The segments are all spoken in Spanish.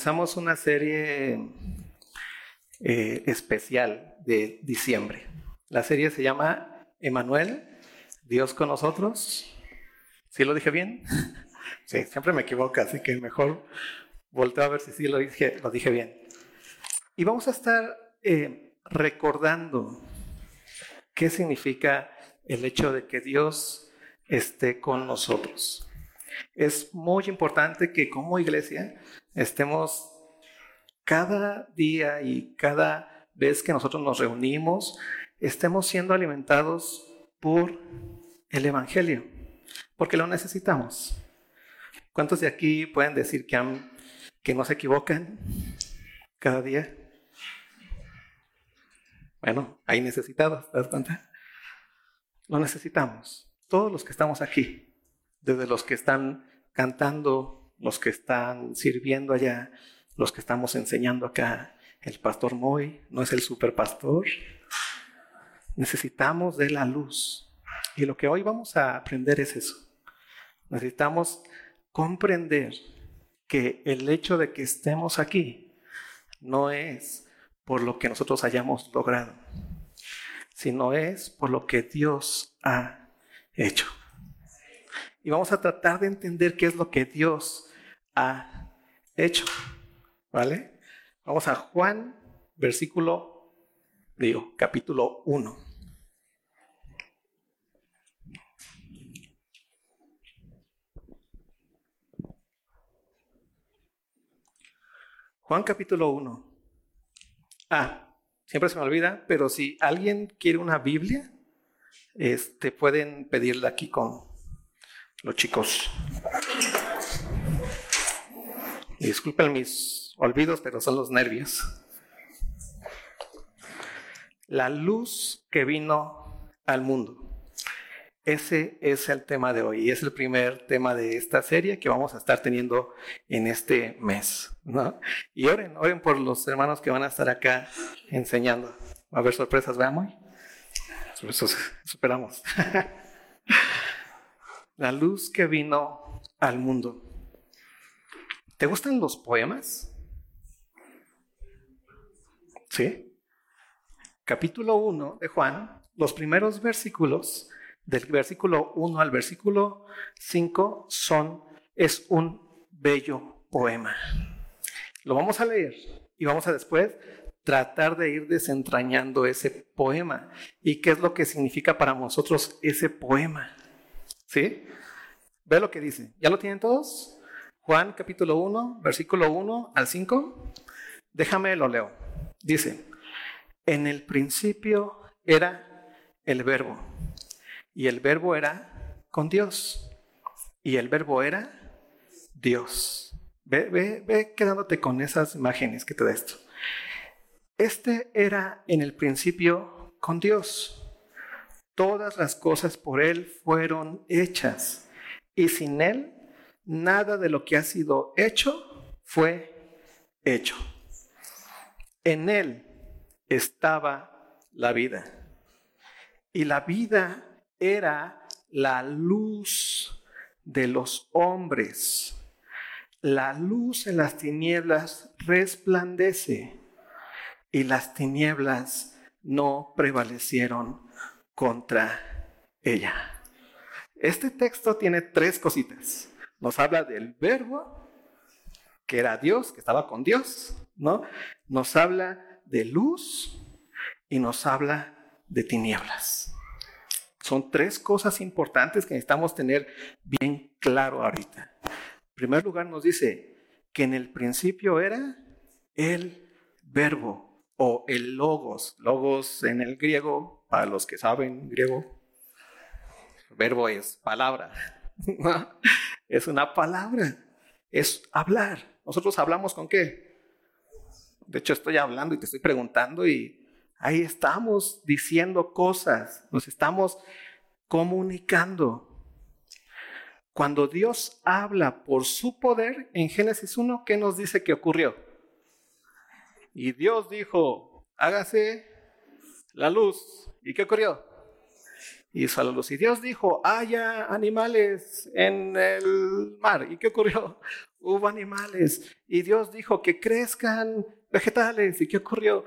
comenzamos una serie eh, especial de diciembre. La serie se llama Emanuel, Dios con nosotros. ¿Sí lo dije bien? Sí, siempre me equivoco, así que mejor volteo a ver si sí lo dije, lo dije bien. Y vamos a estar eh, recordando qué significa el hecho de que Dios esté con nosotros. Es muy importante que como iglesia estemos cada día y cada vez que nosotros nos reunimos, estemos siendo alimentados por el Evangelio, porque lo necesitamos. ¿Cuántos de aquí pueden decir que, han, que no se equivocan cada día? Bueno, hay necesitados, ¿te das cuenta? Lo necesitamos. Todos los que estamos aquí, desde los que están cantando, los que están sirviendo allá, los que estamos enseñando acá. El pastor Moy no es el superpastor. Necesitamos de la luz. Y lo que hoy vamos a aprender es eso. Necesitamos comprender que el hecho de que estemos aquí no es por lo que nosotros hayamos logrado, sino es por lo que Dios ha hecho. Y vamos a tratar de entender qué es lo que Dios hecho. ¿Vale? Vamos a Juan, versículo, digo, capítulo 1. Juan capítulo 1. Ah, siempre se me olvida, pero si alguien quiere una Biblia, este, pueden pedirla aquí con los chicos. Disculpen mis olvidos, pero son los nervios. La luz que vino al mundo. Ese es el tema de hoy es el primer tema de esta serie que vamos a estar teniendo en este mes. Y oren, oren por los hermanos que van a estar acá enseñando. Va a haber sorpresas, veamos. Esperamos. La luz que vino al mundo. ¿Te gustan los poemas? ¿Sí? Capítulo 1 de Juan, los primeros versículos, del versículo 1 al versículo 5, son, es un bello poema. Lo vamos a leer y vamos a después tratar de ir desentrañando ese poema y qué es lo que significa para nosotros ese poema. ¿Sí? Ve lo que dice. ¿Ya lo tienen todos? Juan capítulo 1, versículo 1 al 5. Déjame lo leo. Dice, en el principio era el verbo, y el verbo era con Dios, y el verbo era Dios. Ve, ve, ve quedándote con esas imágenes que te da esto. Este era en el principio con Dios. Todas las cosas por Él fueron hechas, y sin Él nada de lo que ha sido hecho fue hecho. En Él estaba la vida. Y la vida era la luz de los hombres. La luz en las tinieblas resplandece y las tinieblas no prevalecieron contra ella. Este texto tiene tres cositas. Nos habla del verbo, que era Dios, que estaba con Dios, ¿no? Nos habla de luz y nos habla de tinieblas. Son tres cosas importantes que necesitamos tener bien claro ahorita. En primer lugar nos dice que en el principio era el verbo o el logos. Logos en el griego, para los que saben griego, verbo es palabra. es una palabra, es hablar. Nosotros hablamos con qué? De hecho, estoy hablando y te estoy preguntando y ahí estamos diciendo cosas, nos estamos comunicando. Cuando Dios habla por su poder, en Génesis 1, ¿qué nos dice que ocurrió? Y Dios dijo, hágase la luz. ¿Y qué ocurrió? Hizo la luz. Y Dios dijo, haya animales en el mar. ¿Y qué ocurrió? hubo animales y Dios dijo que crezcan vegetales. ¿Y qué ocurrió?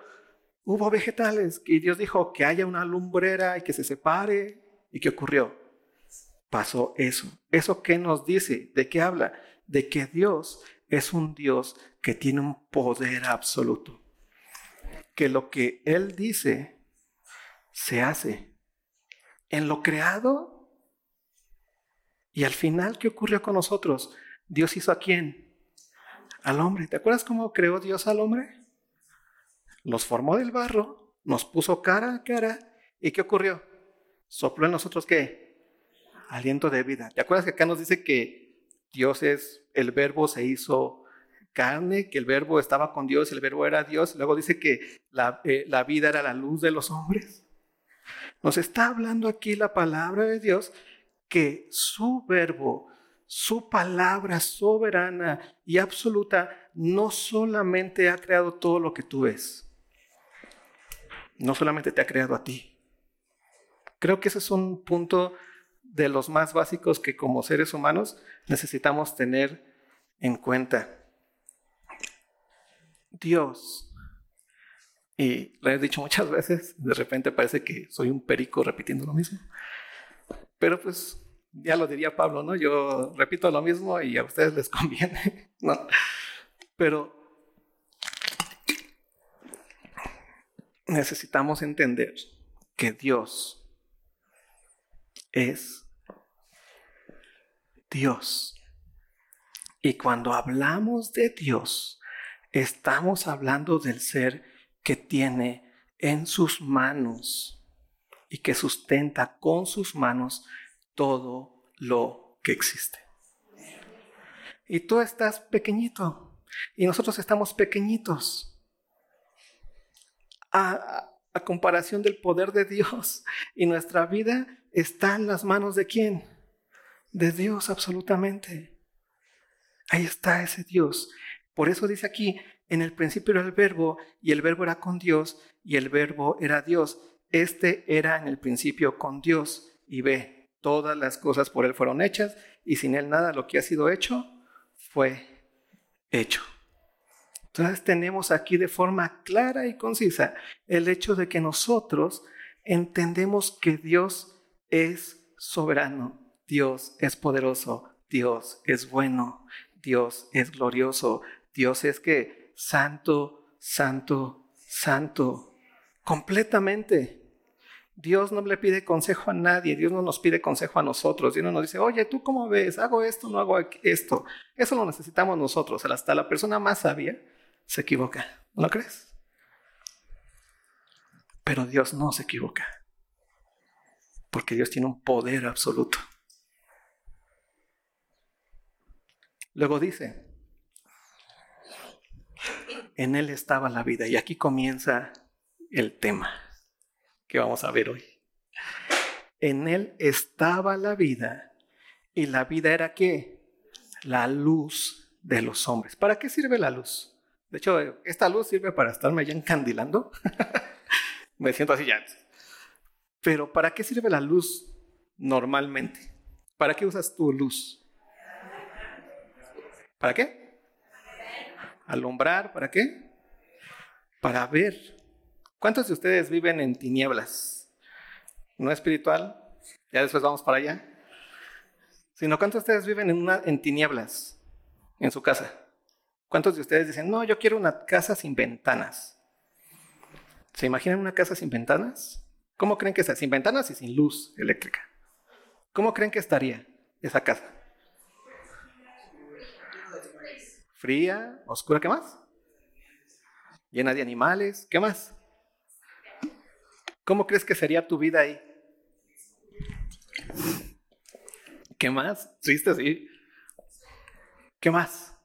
Hubo vegetales y Dios dijo que haya una lumbrera y que se separe. ¿Y qué ocurrió? Pasó eso. ¿Eso qué nos dice? ¿De qué habla? De que Dios es un Dios que tiene un poder absoluto. Que lo que Él dice se hace. En lo creado y al final, ¿qué ocurrió con nosotros? Dios hizo a quién? Al hombre. ¿Te acuerdas cómo creó Dios al hombre? Nos formó del barro, nos puso cara a cara. ¿Y qué ocurrió? Sopló en nosotros qué? Aliento de vida. ¿Te acuerdas que acá nos dice que Dios es, el verbo se hizo carne, que el verbo estaba con Dios, el verbo era Dios. Luego dice que la, eh, la vida era la luz de los hombres. Nos está hablando aquí la palabra de Dios que su verbo, su palabra soberana y absoluta no solamente ha creado todo lo que tú ves, no solamente te ha creado a ti. Creo que ese es un punto de los más básicos que como seres humanos necesitamos tener en cuenta. Dios, y lo he dicho muchas veces, de repente parece que soy un perico repitiendo lo mismo, pero pues ya lo diría Pablo, ¿no? Yo repito lo mismo y a ustedes les conviene, ¿no? Pero necesitamos entender que Dios es Dios. Y cuando hablamos de Dios, estamos hablando del ser que tiene en sus manos y que sustenta con sus manos todo lo que existe. Y tú estás pequeñito y nosotros estamos pequeñitos a, comparación del poder de Dios. Y nuestra vida está en las manos de quién? De Dios absolutamente. Ahí está ese Dios. Por eso dice aquí, en el principio era el verbo y el verbo era con Dios y el verbo era Dios. Este era en el principio con Dios y ve, Todas las cosas por Él fueron hechas y sin Él nada lo que ha sido hecho fue hecho. Entonces tenemos aquí de forma clara y concisa el hecho de que nosotros entendemos que Dios es soberano, Dios es poderoso, Dios es bueno, Dios es glorioso, Dios es que santo, santo, santo, completamente. Dios no le pide consejo a nadie, Dios no nos pide consejo a nosotros, Dios no nos dice, oye, ¿tú cómo ves? ¿Hago esto? ¿No hago esto? Eso lo necesitamos nosotros, hasta la persona más sabia se equivoca, ¿no crees? Pero Dios no se equivoca, porque Dios tiene un poder absoluto. Luego dice, en Él estaba la vida, y aquí comienza el tema que vamos a ver hoy. En él estaba la vida y la vida era qué? La luz de los hombres. ¿Para qué sirve la luz? De hecho, esta luz sirve para estarme ya encandilando. Me siento así ya. Pero ¿para qué sirve la luz normalmente? ¿Para qué usas tu luz? ¿Para qué? Alumbrar, ¿para qué? Para ver. ¿Cuántos de ustedes viven en tinieblas? No espiritual, ya después vamos para allá. Sino cuántos de ustedes viven en, una, en tinieblas en su casa. ¿Cuántos de ustedes dicen, no, yo quiero una casa sin ventanas? ¿Se imaginan una casa sin ventanas? ¿Cómo creen que está? Sin ventanas y sin luz eléctrica. ¿Cómo creen que estaría esa casa? Fría, oscura, ¿qué más? Llena de animales, ¿qué más? ¿Cómo crees que sería tu vida ahí? ¿Qué más? ¿Triste? Sí. ¿Qué más?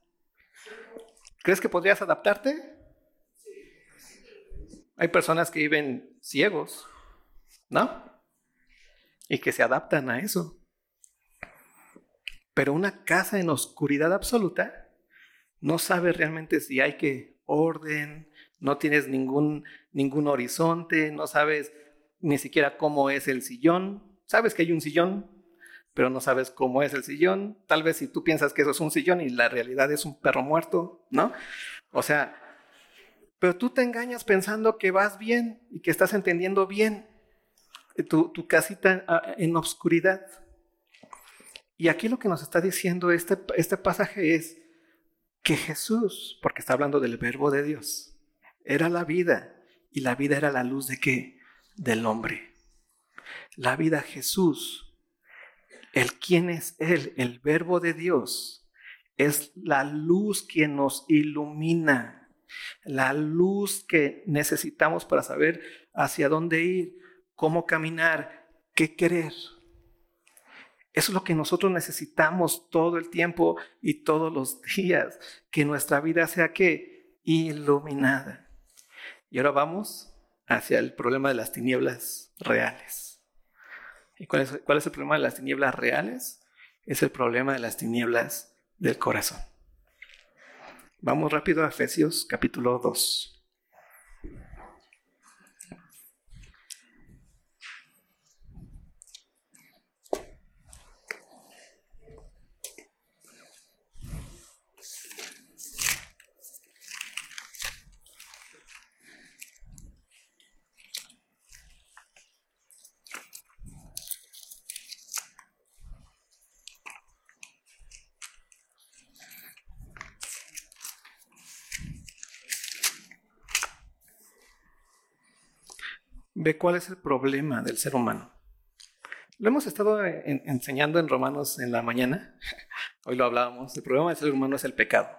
¿Crees que podrías adaptarte? Hay personas que viven ciegos, ¿no? Y que se adaptan a eso. Pero una casa en oscuridad absoluta no sabe realmente si hay que orden, no tienes ningún, ningún horizonte, no sabes ni siquiera cómo es el sillón. Sabes que hay un sillón, pero no sabes cómo es el sillón. Tal vez si tú piensas que eso es un sillón y la realidad es un perro muerto, ¿no? O sea, pero tú te engañas pensando que vas bien y que estás entendiendo bien tu, tu casita ah, en obscuridad. Y aquí lo que nos está diciendo este, este pasaje es que Jesús, porque está hablando del verbo de Dios, era la vida y la vida era la luz de qué? Del hombre. La vida Jesús el quién es Él, el verbo de Dios, es la luz que nos ilumina, la luz que necesitamos para saber hacia dónde ir, cómo caminar, qué querer. Eso es lo que nosotros necesitamos todo el tiempo y todos los días, que nuestra vida sea que iluminada. Y ahora vamos hacia el problema de las tinieblas reales. ¿Y cuál es, cuál es el problema de las tinieblas reales? Es el problema de las tinieblas del corazón. Vamos rápido a Efesios capítulo 2. Ve cuál es el problema del ser humano. Lo hemos estado enseñando en Romanos en la mañana. Hoy lo hablábamos. El problema del ser humano es el pecado.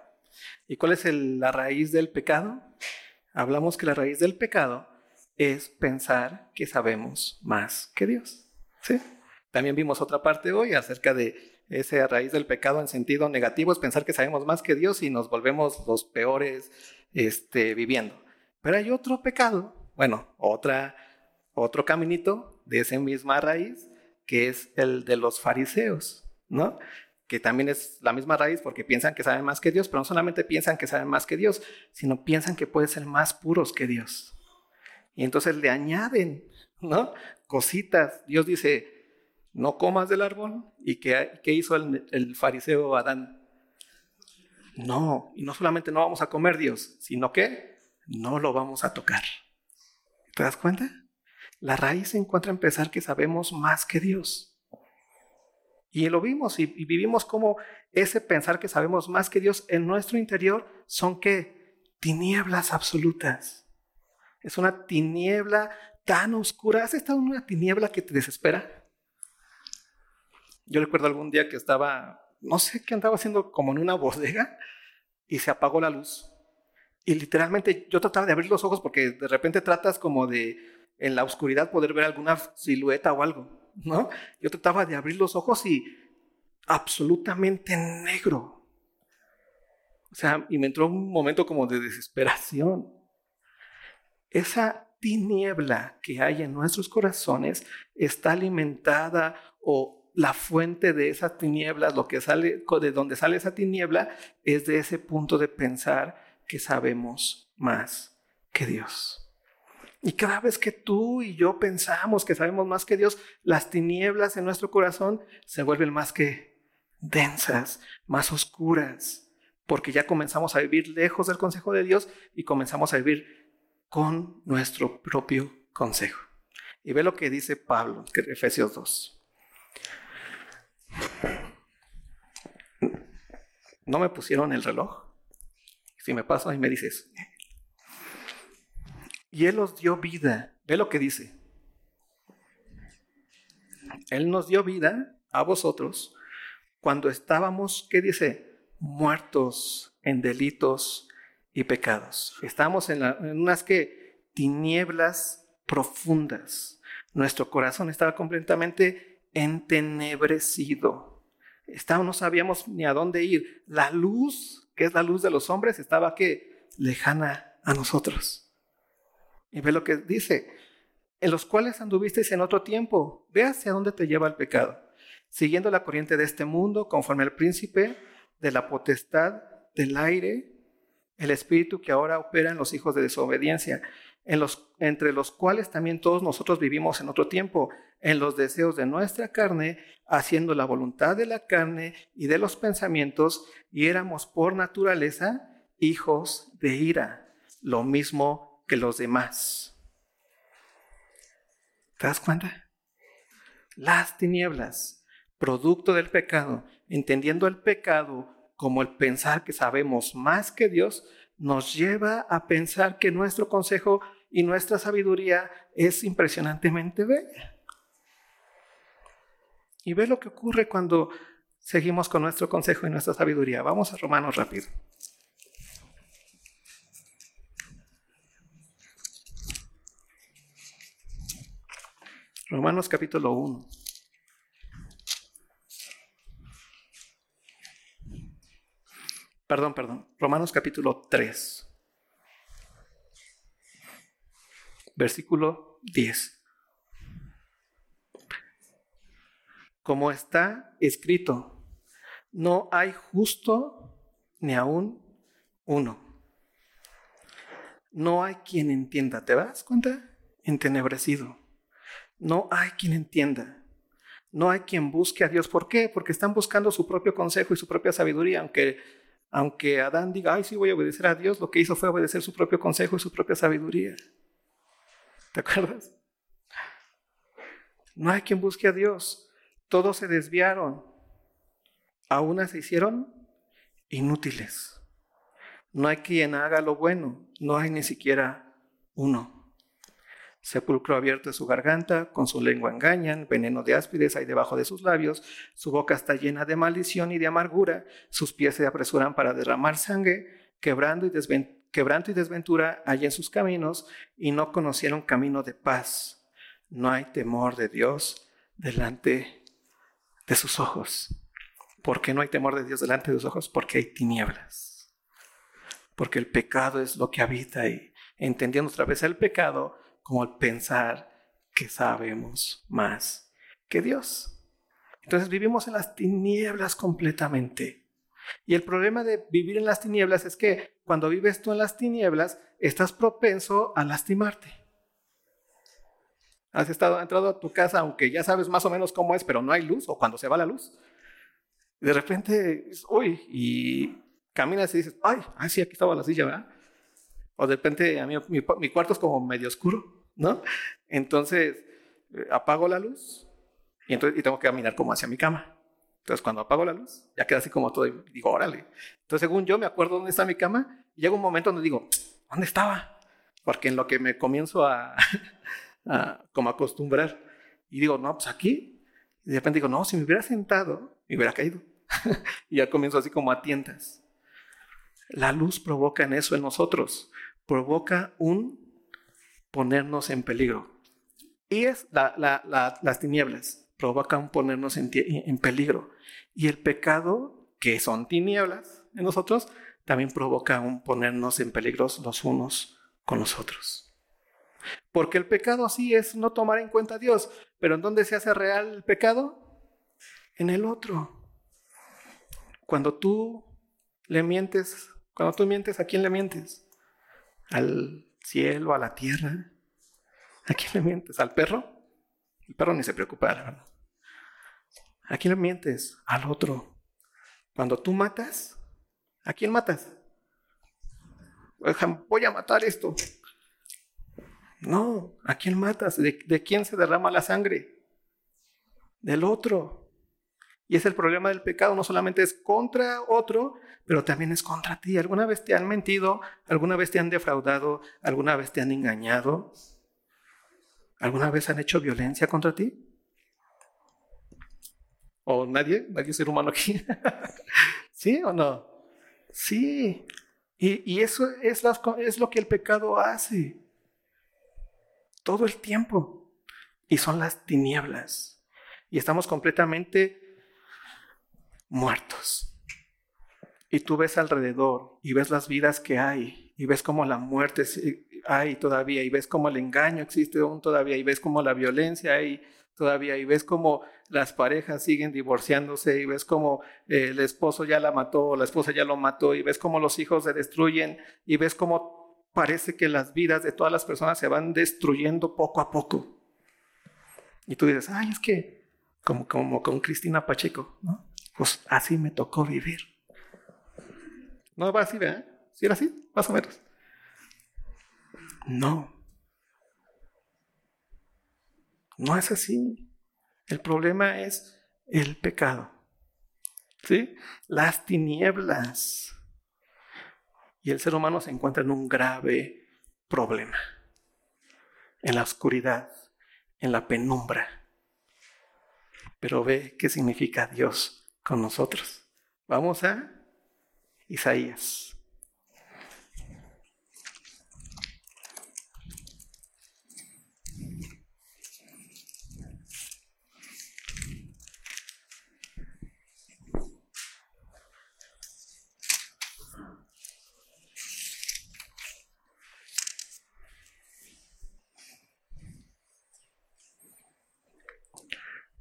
¿Y cuál es la raíz del pecado? Hablamos que la raíz del pecado es pensar que sabemos más que Dios. ¿Sí? También vimos otra parte hoy acerca de esa raíz del pecado en sentido negativo, es pensar que sabemos más que Dios y nos volvemos los peores este, viviendo. Pero hay otro pecado, bueno, otra otro caminito de esa misma raíz, que es el de los fariseos, ¿no? Que también es la misma raíz porque piensan que saben más que Dios, pero no solamente piensan que saben más que Dios, sino piensan que pueden ser más puros que Dios. Y entonces le añaden, ¿no? Cositas. Dios dice, no comas del árbol. ¿Y qué, qué hizo el, el fariseo Adán? No, y no solamente no vamos a comer Dios, sino que no lo vamos a tocar. ¿Te das cuenta? La raíz se encuentra en pensar que sabemos más que Dios. Y lo vimos y, vivimos como ese pensar que sabemos más que Dios en nuestro interior son que tinieblas absolutas. Es una tiniebla tan oscura. ¿Has estado en una tiniebla que te desespera? Yo recuerdo algún día que estaba, no sé qué andaba haciendo, como en una bodega y se apagó la luz. Y literalmente yo trataba de abrir los ojos porque de repente tratas como de en la oscuridad poder ver alguna silueta o algo, ¿no? Yo trataba de abrir los ojos y absolutamente negro. O sea, y me entró un momento como de desesperación. Esa tiniebla que hay en nuestros corazones está alimentada o la fuente de esas tinieblas, lo que sale de donde sale esa tiniebla es de ese punto de pensar que sabemos más que Dios. Y cada vez que tú y yo pensamos que sabemos más que Dios, las tinieblas en nuestro corazón se vuelven más que densas, más oscuras, porque ya comenzamos a vivir lejos del consejo de Dios y comenzamos a vivir con nuestro propio consejo. Y ve lo que dice Pablo, en Efesios 2. No me pusieron el reloj. Si me paso ahí me dices, y Él os dio vida. Ve lo que dice. Él nos dio vida a vosotros cuando estábamos, ¿qué dice? Muertos en delitos y pecados. Estábamos en, unas que tinieblas profundas. Nuestro corazón estaba completamente entenebrecido. Estábamos, no sabíamos ni a dónde ir. La luz, que es la luz de los hombres, estaba que lejana a nosotros. Y ve lo que dice, en los cuales anduvisteis en otro tiempo. Ve hacia dónde te lleva el pecado. Siguiendo la corriente de este mundo, conforme al príncipe de la potestad del aire, el espíritu que ahora opera en los hijos de desobediencia, en los, entre los cuales también todos nosotros vivimos en otro tiempo, en los deseos de nuestra carne, haciendo la voluntad de la carne y de los pensamientos, y éramos por naturaleza hijos de ira, lo mismo que los demás. ¿Te das cuenta? Las tinieblas, producto del pecado, entendiendo el pecado como el pensar que sabemos más que Dios, nos lleva a pensar que nuestro consejo y nuestra sabiduría es impresionantemente bella. Y ve lo que ocurre cuando seguimos con nuestro consejo y nuestra sabiduría. Vamos a Romanos rápido. Romanos capítulo 1. Perdón, perdón. Romanos capítulo 3. Versículo 10. Como está escrito, no hay justo ni aún uno. No hay quien entienda. ¿Te das cuenta? Entenebrecido. No hay quien entienda. No hay quien busque a Dios. ¿Por qué? Porque están buscando su propio consejo y su propia sabiduría, aunque aunque Adán diga, ay, sí voy a obedecer a Dios, lo que hizo fue obedecer su propio consejo y su propia sabiduría. ¿Te acuerdas? No hay quien busque a Dios. Todos se desviaron. Aún se hicieron inútiles. No hay quien haga lo bueno. No hay ni siquiera uno. Sepulcro abierto de su garganta, con su lengua engañan, veneno de áspides hay debajo de sus labios, su boca está llena de maldición y de amargura, sus pies se apresuran para derramar sangre, quebrando y, y desventura hay en sus caminos, y no conocieron camino de paz. No hay temor de Dios delante de sus ojos. ¿Por qué no hay temor de Dios delante de sus ojos? Porque hay tinieblas. Porque el pecado es lo que habita y entendiendo otra vez el pecado, como el pensar que sabemos más que Dios. Entonces vivimos en las tinieblas completamente. Y el problema de vivir en las tinieblas es que cuando vives tú en las tinieblas, estás propenso a lastimarte. Has estado entrado a tu casa, aunque ya sabes más o menos cómo es, pero no hay luz, o cuando se va la luz. De repente, uy, y caminas y dices, ay, ay, sí, aquí estaba la silla, ¿verdad? O de repente, a mí, mi cuarto es como medio oscuro. ¿No? Entonces, eh, apago la luz y, entonces, y tengo que caminar como hacia mi cama. Entonces, cuando apago la luz, ya queda así como todo y digo, órale. Entonces, según yo, me acuerdo dónde está mi cama y llega un momento donde digo, ¿dónde estaba? Porque en lo que me comienzo a, como acostumbrar y digo, no, pues aquí. Y de repente digo, no, si me hubiera sentado, me hubiera caído. y ya comienzo así como a tientas. La luz provoca en eso en nosotros, provoca un ponernos en peligro. Y es las tinieblas provocan ponernos en, en peligro. Y el pecado, que son tinieblas en nosotros, también provoca un ponernos en peligro los unos con los otros. Porque el pecado así es no tomar en cuenta a Dios. Pero ¿en dónde se hace real el pecado? En el otro. Cuando tú le mientes, cuando tú mientes, ¿a quién le mientes? Al cielo, a la tierra. ¿A quién le mientes? ¿Al perro? El perro ni se preocupa, la verdad. ¿A quién le mientes? Al otro. Cuando tú matas, ¿a quién matas? Voy a matar esto. No, ¿a quién matas? ¿De, ¿De, quién se derrama la sangre? Del otro. Y es el problema del pecado, no solamente es contra otro, pero también es contra ti. ¿Alguna vez te han mentido? ¿Alguna vez te han defraudado? ¿Alguna vez te han engañado? ¿Alguna vez han hecho violencia contra ti? ¿O nadie? ¿Nadie ser humano aquí? ¿Sí o no? Sí. Y, eso es, es lo que el pecado hace. Todo el tiempo. Y son las tinieblas. Y estamos completamente muertos. Y tú ves alrededor y ves las vidas que hay y ves cómo la muerte hay todavía y ves cómo el engaño existe aún todavía y ves cómo la violencia hay todavía y ves cómo las parejas siguen divorciándose y ves como eh, el esposo ya la mató la esposa ya lo mató y ves como los hijos se destruyen y ves como parece que las vidas de todas las personas se van destruyendo poco a poco. Y tú dices, ay, es que como, como con Cristina Pacheco, ¿no? Pues así me tocó vivir. No va así, ¿verdad? ¿Sí era así? Más o menos. No. No es así. El problema es el pecado. ¿Sí? Las tinieblas. Y el ser humano se encuentra en un grave problema. En la oscuridad, en la penumbra. Pero ve qué significa Dios con nosotros. Vamos a Isaías.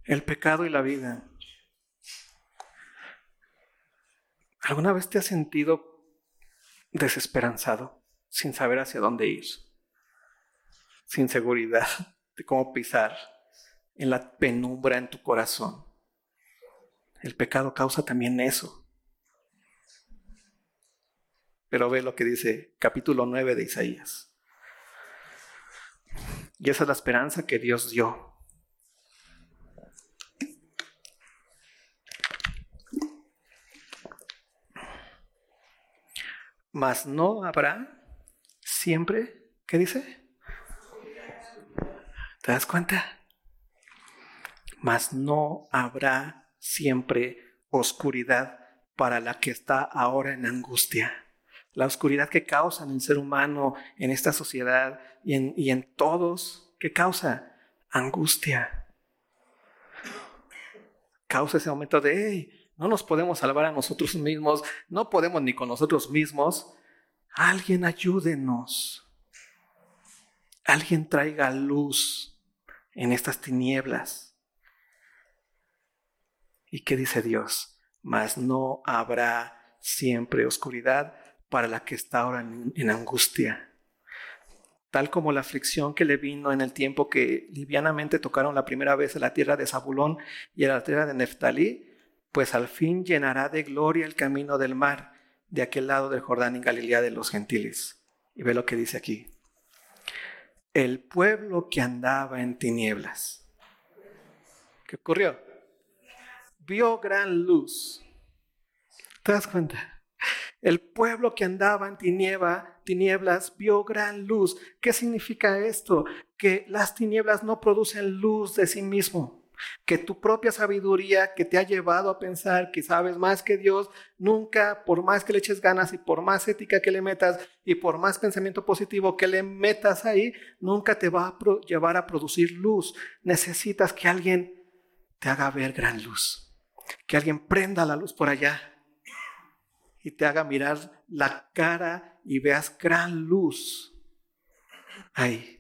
El pecado y la vida. ¿Alguna vez te has sentido desesperanzado, sin saber hacia dónde ir, sin seguridad de cómo pisar, en la penumbra en tu corazón? El pecado causa también eso. Pero ve lo que dice capítulo 9 de Isaías. Y esa es la esperanza que Dios dio mas no habrá siempre, ¿qué dice? ¿Te das cuenta? Mas no habrá siempre oscuridad para la que está ahora en angustia. La oscuridad que causa en el ser humano, en esta sociedad y en, y en todos, ¿qué causa? Angustia. Causa ese momento de, no nos podemos salvar a nosotros mismos, no podemos ni con nosotros mismos. Alguien ayúdenos. Alguien traiga luz en estas tinieblas. ¿Y qué dice Dios? Mas no habrá siempre oscuridad para la que está ahora en, angustia. Tal como la aflicción que le vino en el tiempo que livianamente tocaron la primera vez a la tierra de Zabulón y a la tierra de Neftalí, pues al fin llenará de gloria el camino del mar de aquel lado del Jordán en Galilea de los gentiles. Y ve lo que dice aquí. El pueblo que andaba en tinieblas. ¿Qué ocurrió? Vio gran luz. ¿Te das cuenta? El pueblo que andaba en tiniebla, tinieblas vio gran luz. ¿Qué significa esto? Que las tinieblas no producen luz de sí mismo que tu propia sabiduría que te ha llevado a pensar que sabes más que Dios, nunca, por más que le eches ganas y por más ética que le metas y por más pensamiento positivo que le metas ahí, nunca te va a llevar a producir luz. Necesitas que alguien te haga ver gran luz, que alguien prenda la luz por allá y te haga mirar la cara y veas gran luz ahí.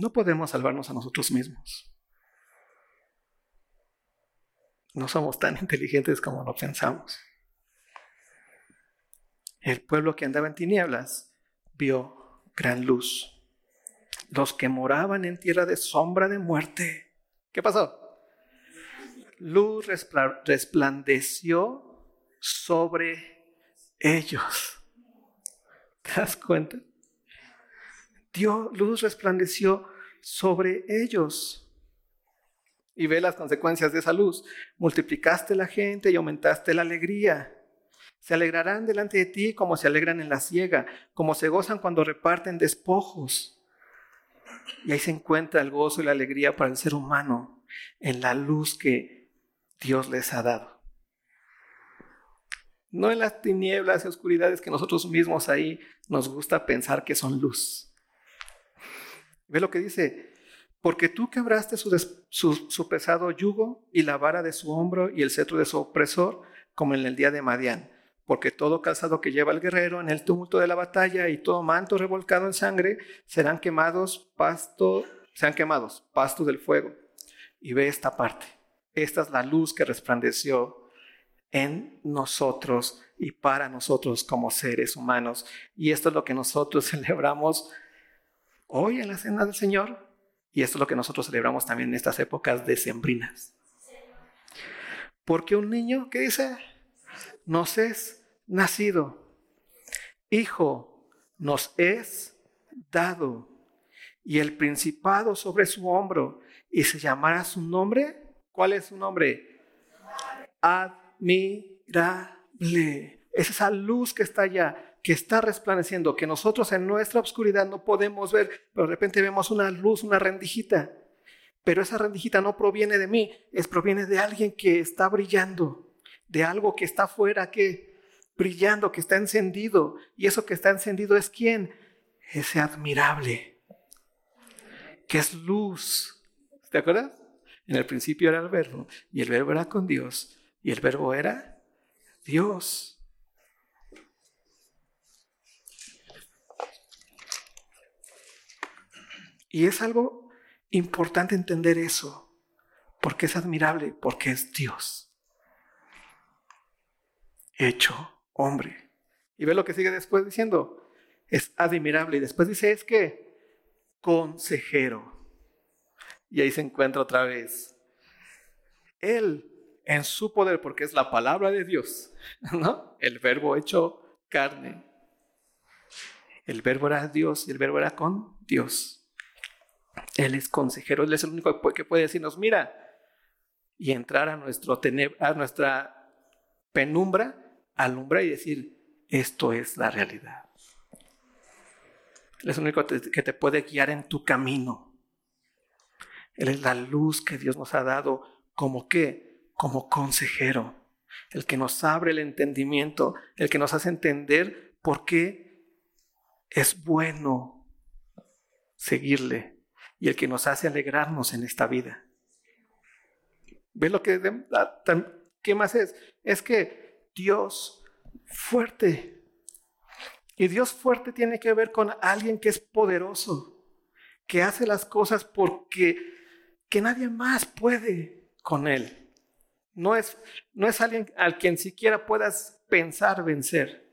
No podemos salvarnos a nosotros mismos. No somos tan inteligentes como lo pensamos. El pueblo que andaba en tinieblas vio gran luz. Los que moraban en tierra de sombra de muerte. ¿Qué pasó? Luz resplandeció sobre ellos. ¿Te das cuenta? Dios, luz resplandeció sobre ellos. Y ve las consecuencias de esa luz. Multiplicaste la gente y aumentaste la alegría. Se alegrarán delante de ti como se alegran en la siega, como se gozan cuando reparten despojos. Y ahí se encuentra el gozo y la alegría para el ser humano en la luz que Dios les ha dado. No en las tinieblas y oscuridades que nosotros mismos ahí nos gusta pensar que son luz. Ve lo que dice, porque tú quebraste su, su, pesado yugo y la vara de su hombro y el cetro de su opresor, como en el día de Madián. Porque todo calzado que lleva el guerrero en el tumulto de la batalla y todo manto revolcado en sangre serán quemados pasto sean quemados, pasto del fuego. Y ve esta parte. Esta es la luz que resplandeció en nosotros y para nosotros como seres humanos. Y esto es lo que nosotros celebramos hoy en la cena del Señor. Y esto es lo que nosotros celebramos también en estas épocas decembrinas. Porque un niño, ¿qué dice? Nos es nacido. Hijo nos es dado. Y el principado sobre su hombro. Y se llamará su nombre. ¿Cuál es su nombre? Admirable. Es esa luz que está allá, que está resplandeciendo, que nosotros en nuestra oscuridad no podemos ver, pero de repente vemos una luz, una rendijita. Pero esa rendijita no proviene de mí, es proviene de alguien que está brillando, de algo que está afuera, que brillando, que está encendido. Y eso que está encendido es quién? Ese admirable, que es luz. ¿Te acuerdas? En el principio era el verbo, y el verbo era con Dios, y el verbo era Dios. Y es algo importante entender eso, porque es admirable, porque es Dios. Hecho hombre. Y ve lo que sigue después diciendo, es admirable. Y después dice, es que consejero. Y ahí se encuentra otra vez. Él, en su poder, porque es la palabra de Dios, ¿no? El verbo hecho carne. El verbo era Dios y el verbo era con Dios. Él es consejero, Él es el único que puede decirnos, mira, y entrar a, nuestro a nuestra penumbra, alumbrar y decir, esto es la realidad. Él es el único que te puede guiar en tu camino. Él es la luz que Dios nos ha dado como qué? Como consejero. El que nos abre el entendimiento, el que nos hace entender por qué es bueno seguirle, y el que nos hace alegrarnos en esta vida. ¿Ves lo que qué más es? Es que Dios fuerte. Y Dios fuerte tiene que ver con alguien que es poderoso, que hace las cosas porque que nadie más puede con él. No es, no es alguien al quien siquiera puedas pensar vencer.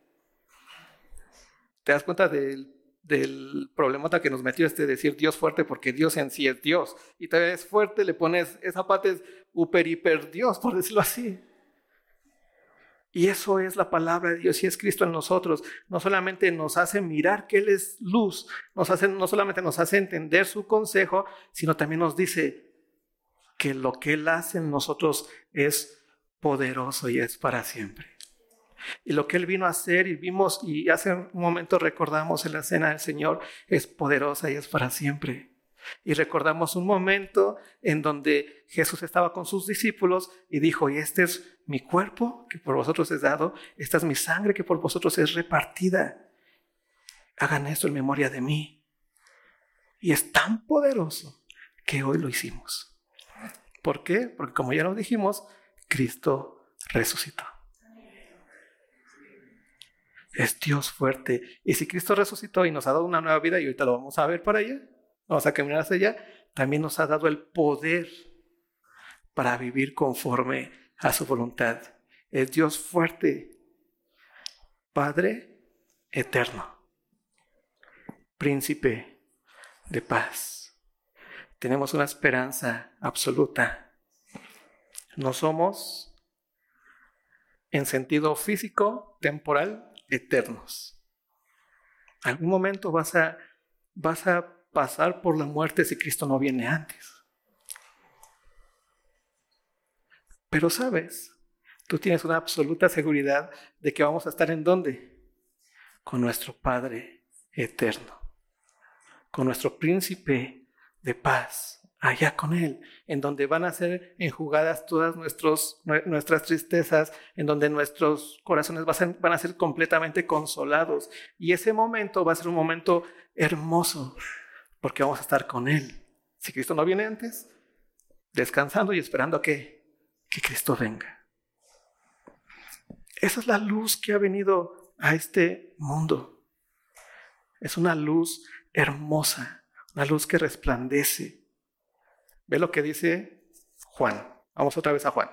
¿Te das cuenta del del problema que nos metió este decir Dios fuerte porque Dios en sí es Dios. Y todavía es fuerte, le pones, esa parte es super hiper Dios, por decirlo así. Y eso es la palabra de Dios y es Cristo en nosotros. No solamente nos hace mirar que Él es luz, nos hace, no solamente nos hace entender su consejo, sino también nos dice que lo que Él hace en nosotros es poderoso y es para siempre. Y lo que Él vino a hacer y vimos y hace un momento recordamos en la cena del Señor es poderosa y es para siempre. Y recordamos un momento en donde Jesús estaba con sus discípulos y dijo, y este es mi cuerpo que por vosotros es dado, esta es mi sangre que por vosotros es repartida. Hagan esto en memoria de mí. Y es tan poderoso que hoy lo hicimos. ¿Por qué? Porque como ya lo dijimos, Cristo resucitó es Dios fuerte. Y si Cristo resucitó y nos ha dado una nueva vida, y ahorita lo vamos a ver para allá, vamos a caminar hacia allá, también nos ha dado el poder para vivir conforme a su voluntad. Es Dios fuerte, Padre eterno, príncipe de paz. Tenemos una esperanza absoluta. No somos en sentido físico, temporal, eternos. Algún momento vas a, vas a pasar por la muerte si Cristo no viene antes. Pero sabes, tú tienes una absoluta seguridad de que vamos a estar en dónde? Con nuestro Padre eterno, con nuestro príncipe de paz allá con Él, en donde van a ser enjugadas todas nuestros, nuestras tristezas, en donde nuestros corazones van a, ser, completamente consolados. Y ese momento va a ser un momento hermoso, porque vamos a estar con Él. Si Cristo no viene antes, descansando y esperando a que, que Cristo venga. Esa es la luz que ha venido a este mundo. Es una luz hermosa Una luz que resplandece. Ve lo que dice Juan. Vamos otra vez a Juan.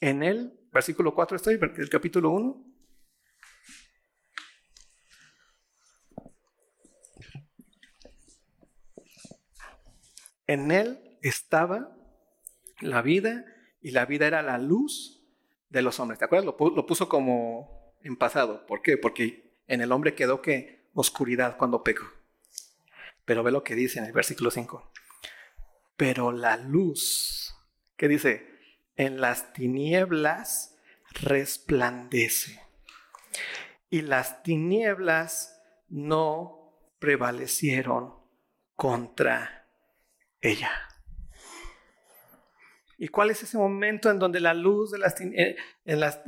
En el versículo 4 estoy, el capítulo 1. En él estaba la vida y la vida era la luz de los hombres. ¿Te acuerdas? Lo, puso como en pasado. ¿Por qué? Porque en el hombre quedó que oscuridad cuando pecó. Pero ve lo que dice en el versículo 5. Pero la luz, ¿qué dice? En las tinieblas resplandece. Y las tinieblas no prevalecieron contra ella. ¿Y cuál es ese momento en donde la luz de las, eh, en, las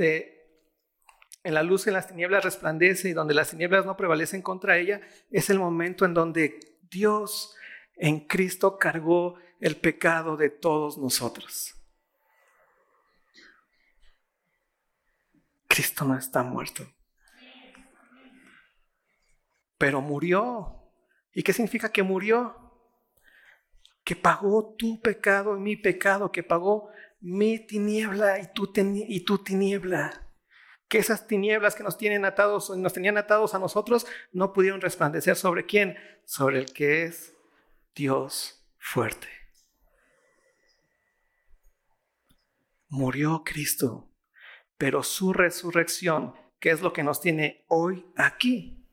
en la luz en las tinieblas resplandece y donde las tinieblas no prevalecen contra ella? Es el momento en donde Dios en Cristo cargó el pecado de todos nosotros. Cristo no está muerto. Pero murió. ¿Y qué significa que murió? que pagó tu pecado y mi pecado, que pagó mi tiniebla y tu, y tu tiniebla. Que esas tinieblas que nos tienen atados, nos tenían atados a nosotros, no pudieron resplandecer sobre quién, sobre el que es Dios fuerte. Murió Cristo, pero su resurrección, que es lo que nos tiene hoy aquí,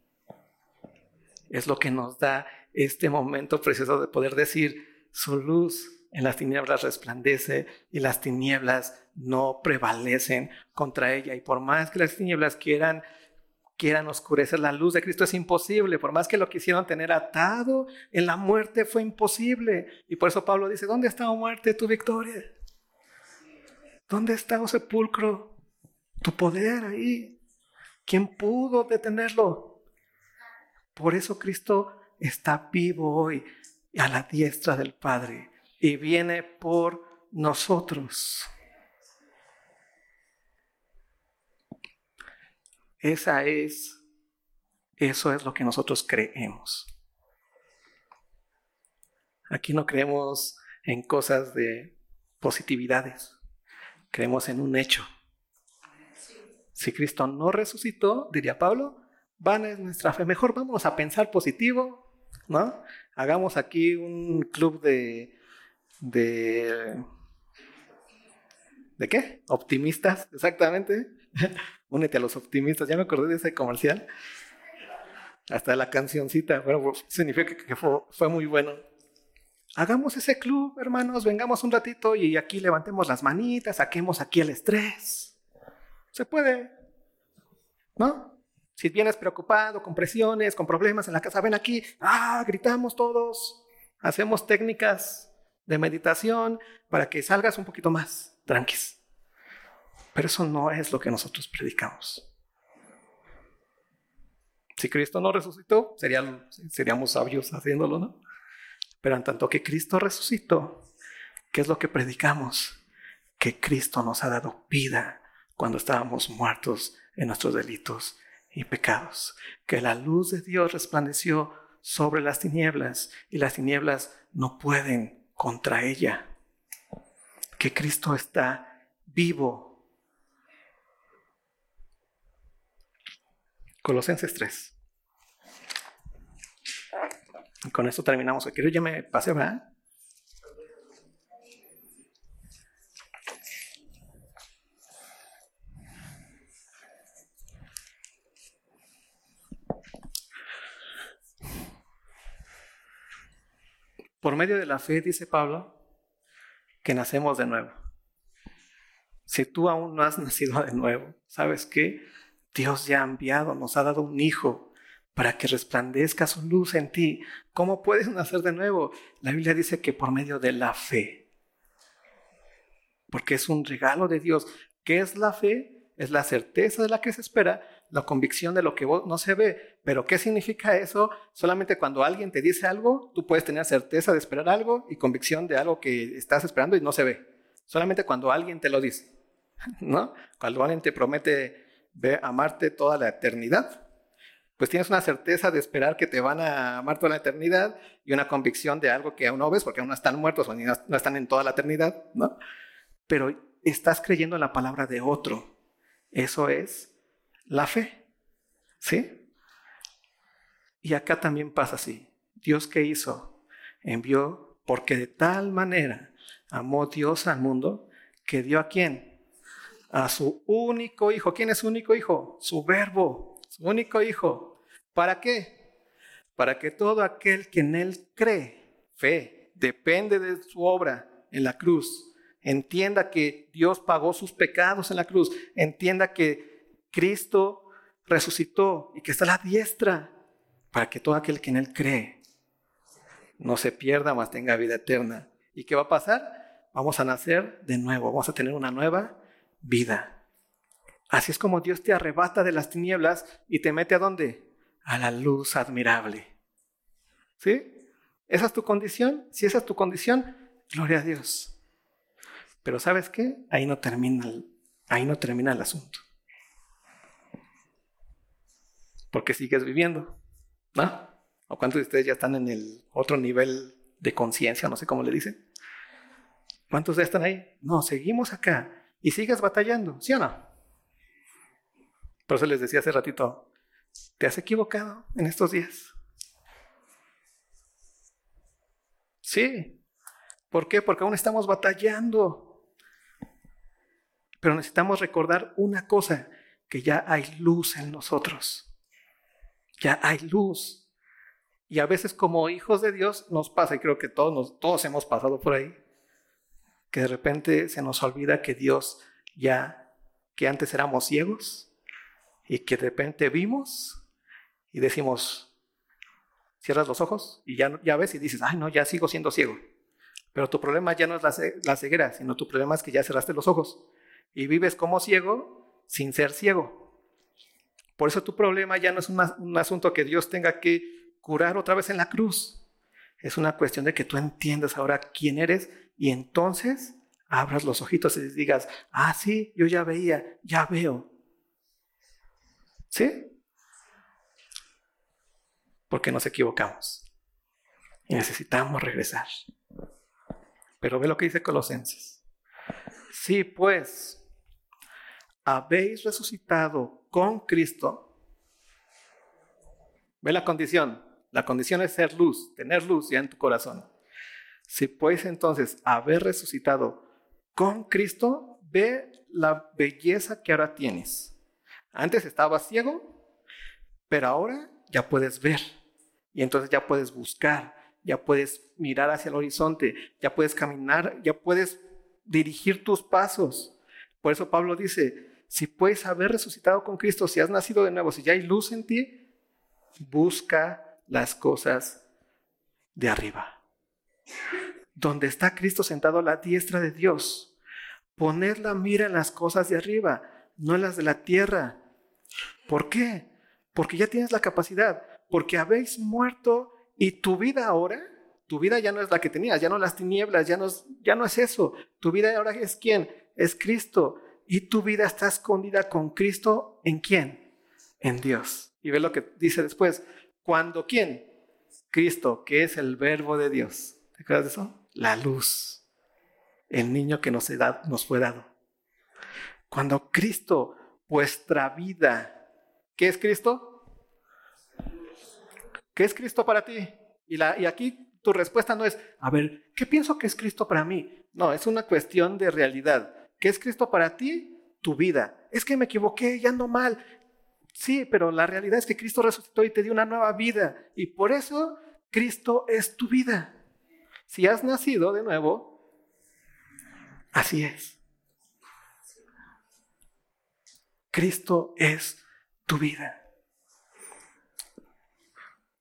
es lo que nos da este momento precioso de poder decir, su luz en las tinieblas resplandece y las tinieblas no prevalecen contra ella. Y por más que las tinieblas quieran, quieran oscurecer la luz de Cristo, es imposible. Por más que lo quisieron tener atado en la muerte, fue imposible. Y por eso Pablo dice, ¿dónde está, oh muerte, tu victoria? ¿Dónde está, oh sepulcro, tu poder ahí? ¿Quién pudo detenerlo? Por eso Cristo está vivo hoy a la diestra del Padre y viene por nosotros. Esa es, eso es lo que nosotros creemos. Aquí no creemos en cosas de positividades, creemos en un hecho. Si Cristo no resucitó, diría Pablo, van es nuestra fe. Mejor vamos a pensar positivo, ¿no? Hagamos aquí un club de, de, ¿de qué? Optimistas, exactamente. Únete a los optimistas, ya me acordé de ese comercial. Hasta la cancioncita, bueno, pues, significa que fue, muy bueno. Hagamos ese club, hermanos, vengamos un ratito y aquí levantemos las manitas, saquemos aquí el estrés. Se puede, ¿no? Si vienes preocupado, con presiones, con problemas en la casa, ven aquí, ah, gritamos todos, hacemos técnicas de meditación para que salgas un poquito más tranquis. Pero eso no es lo que nosotros predicamos. Si Cristo no resucitó, seríamos sabios haciéndolo, ¿no? Pero en tanto que Cristo resucitó, ¿qué es lo que predicamos? Que Cristo nos ha dado vida cuando estábamos muertos en nuestros delitos y pecados, que la luz de Dios resplandeció sobre las tinieblas y las tinieblas no pueden contra ella, que Cristo está vivo. Colosenses 3. Y con esto terminamos. Quiero ya me pasé, ¿verdad? Por medio de la fe, dice Pablo, que nacemos de nuevo. Si tú aún no has nacido de nuevo, ¿sabes qué? Dios ya ha enviado, nos ha dado un hijo para que resplandezca su luz en ti. ¿Cómo puedes nacer de nuevo? La Biblia dice que por medio de la fe. Porque es un regalo de Dios. ¿Qué es la fe? Es la certeza de la que se espera la convicción de lo que no se ve. Pero ¿qué significa eso? Solamente cuando alguien te dice algo, tú puedes tener certeza de esperar algo y convicción de algo que estás esperando y no se ve. Solamente cuando alguien te lo dice. ¿no? Cuando alguien te promete amarte toda la eternidad, pues tienes una certeza de esperar que te van a amar toda la eternidad y una convicción de algo que aún no ves porque aún no están muertos o no están en toda la eternidad, ¿no? Pero estás creyendo en la palabra de otro. Eso es la fe, ¿sí? Y acá también pasa así. Dios qué hizo? Envió porque de tal manera amó Dios al mundo que dio a quién? A su único hijo. ¿Quién es su único hijo? Su verbo, su único hijo. ¿Para qué? Para que todo aquel que en él cree, fe, depende de su obra en la cruz, entienda que Dios pagó sus pecados en la cruz, entienda que Cristo resucitó y que está a la diestra, para que todo aquel que en él cree no se pierda, más tenga vida eterna. ¿Y qué va a pasar? Vamos a nacer de nuevo, vamos a tener una nueva vida. Así es como Dios te arrebata de las tinieblas y te mete a dónde? A la luz admirable. ¿Sí? ¿Esa es tu condición? Si esa es tu condición, gloria a Dios. Pero ¿sabes qué? Ahí no termina el, ahí no termina el asunto. Porque sigues viviendo, ¿no? ¿O cuántos de ustedes ya están en el otro nivel de conciencia, no sé cómo le dicen? ¿Cuántos ya están ahí? No, seguimos acá y sigues batallando, ¿sí o no? Por eso les decía hace ratito, ¿te has equivocado en estos días? Sí. ¿Por qué? Porque aún estamos batallando. Pero necesitamos recordar una cosa, que ya hay luz en nosotros. Ya hay luz. Y a veces como hijos de Dios nos pasa, y creo que todos, todos hemos pasado por ahí, que de repente se nos olvida que Dios ya, que antes éramos ciegos y que de repente vimos y decimos, cierras los ojos y ya, ya ves y dices, ay no, ya sigo siendo ciego. Pero tu problema ya no es la, ceguera, sino tu problema es que ya cerraste los ojos y vives como ciego sin ser ciego. Por eso tu problema ya no es un asunto que Dios tenga que curar otra vez en la cruz. Es una cuestión de que tú entiendas ahora quién eres y entonces abras los ojitos y digas, ah, sí, yo ya veía, ya veo. ¿Sí? Porque nos equivocamos y necesitamos regresar. Pero ve lo que dice Colosenses. Sí, pues, habéis resucitado con Cristo. Ve la condición. La condición es ser luz, tener luz ya en tu corazón. Si puedes entonces haber resucitado con Cristo, ve la belleza que ahora tienes. Antes estabas ciego, pero ahora ya puedes ver. Y entonces ya puedes buscar, ya puedes mirar hacia el horizonte, ya puedes caminar, ya puedes dirigir tus pasos. Por eso Pablo dice, si puedes haber resucitado con Cristo, si has nacido de nuevo, si ya hay luz en ti, busca las cosas de arriba. Donde está Cristo sentado a la diestra de Dios. Poner la mira en las cosas de arriba, no en las de la tierra. ¿Por qué? Porque ya tienes la capacidad, porque habéis muerto y tu vida ahora, tu vida ya no es la que tenías, ya no las tinieblas, ya no es, ya no es eso. Tu vida ahora es quién? Es Cristo. Y tu vida está escondida con Cristo en quién? En Dios. Y ve lo que dice después, cuando quién? Cristo, que es el verbo de Dios. ¿Te acuerdas de eso? La luz. El niño que nos, nos fue dado. Cuando Cristo, vuestra vida, ¿qué es Cristo? ¿Qué es Cristo para ti? Y, y aquí tu respuesta no es, a ver, ¿qué pienso que es Cristo para mí? No, es una cuestión de realidad. ¿Qué es Cristo para ti? Tu vida. Es que me equivoqué, ya ando mal. Sí, pero la realidad es que Cristo resucitó y te dio una nueva vida. Y por eso Cristo es tu vida. Si has nacido de nuevo, así es. Cristo es tu vida.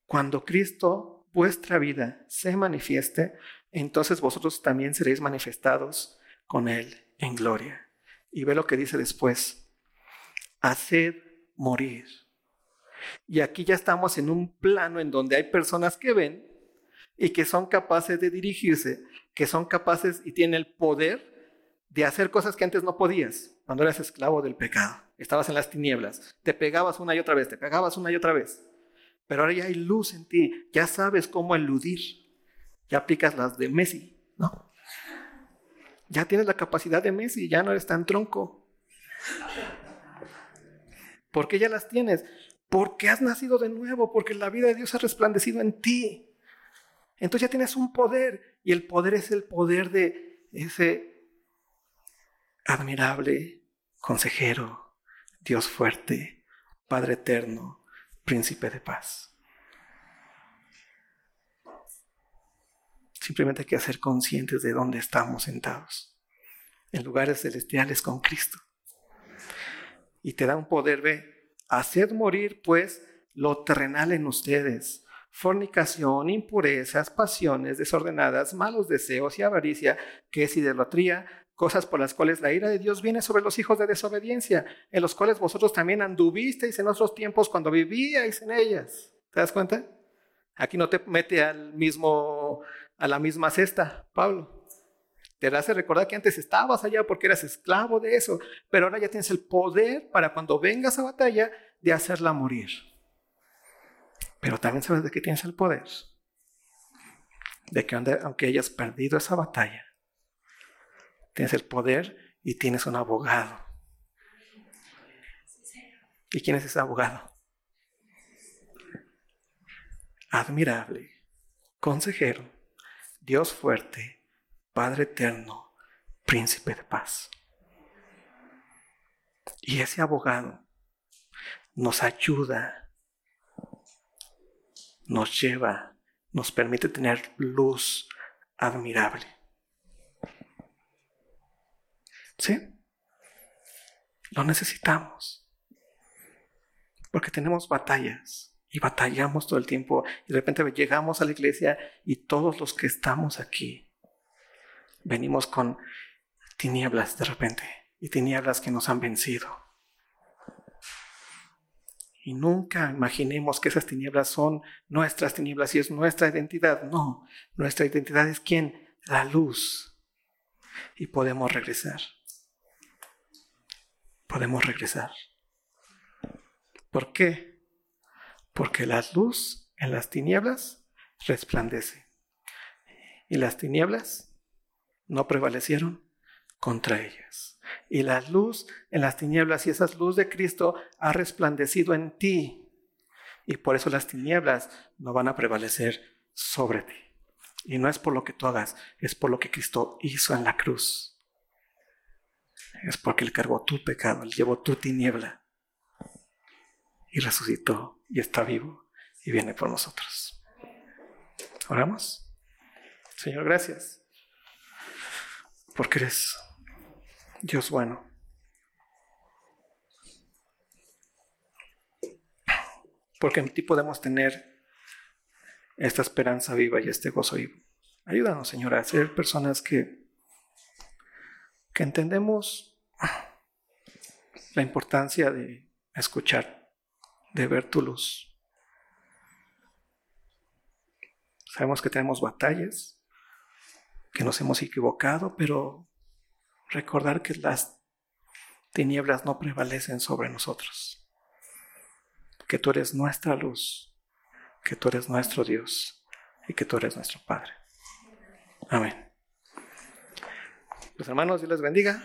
Cuando Cristo, vuestra vida, se manifieste, entonces vosotros también seréis manifestados con Él en gloria. Y ve lo que dice después. Haced morir. Y aquí ya estamos en un plano en donde hay personas que ven y que son capaces de dirigirse, que son capaces y tienen el poder de hacer cosas que antes no podías, cuando eras esclavo del pecado. Estabas en las tinieblas, te pegabas una y otra vez, te pegabas una y otra vez. Pero ahora ya hay luz en ti, ya sabes cómo eludir. Ya aplicas las de Messi, ¿no? Ya tienes la capacidad de Messi, ya no eres tan tronco. ¿Por qué ya las tienes? Porque has nacido de nuevo, porque la vida de Dios ha resplandecido en ti. Entonces ya tienes un poder y el poder es el poder de ese admirable consejero, Dios fuerte, Padre eterno, príncipe de paz. Simplemente hay que ser conscientes de dónde estamos sentados, en lugares celestiales con Cristo. Y te da un poder, ve, hacer morir pues lo terrenal en ustedes, fornicación, impurezas, pasiones desordenadas, malos deseos y avaricia, que es idolatría, cosas por las cuales la ira de Dios viene sobre los hijos de desobediencia, en los cuales vosotros también anduvisteis en otros tiempos cuando vivíais en ellas. ¿Te das cuenta? Aquí no te mete al mismo, a la misma cesta, Pablo. Te hace recordar que antes estabas allá porque eras esclavo de eso, pero ahora ya tienes el poder para cuando vengas a batalla de hacerla morir. Pero también sabes de que tienes el poder. De que aunque hayas perdido esa batalla, tienes el poder y tienes un abogado. ¿Y quién es ese abogado? Admirable, consejero, Dios fuerte, Padre eterno, príncipe de paz. Y ese abogado nos ayuda nos lleva, nos permite tener luz admirable. ¿Sí? Lo necesitamos. Porque tenemos batallas y batallamos todo el tiempo y de repente llegamos a la iglesia y todos los que estamos aquí venimos con tinieblas de repente y tinieblas que nos han vencido. Y nunca imaginemos que esas tinieblas son nuestras tinieblas y es nuestra identidad. No, nuestra identidad es quién? La luz. Y podemos regresar. Podemos regresar. ¿Por qué? Porque la luz en las tinieblas resplandece. Y las tinieblas no prevalecieron contra ellas. Y la luz en las tinieblas y esa luz de Cristo ha resplandecido en ti. Y por eso las tinieblas no van a prevalecer sobre ti. Y no es por lo que tú hagas, es por lo que Cristo hizo en la cruz. Es porque Él cargó tu pecado, Él llevó tu tiniebla. Y resucitó y está vivo y viene por nosotros. Oramos. Señor, gracias. Porque eres Dios bueno. Porque en ti podemos tener esta esperanza viva y este gozo vivo. Ayúdanos, Señor, a ser personas que, que entendemos la importancia de escuchar, de ver tu luz. Sabemos que tenemos batallas, que nos hemos equivocado, pero recordar que las tinieblas no prevalecen sobre nosotros, que tú eres nuestra luz, que tú eres nuestro Dios y que tú eres nuestro Padre. Amén. Los hermanos, Dios les bendiga.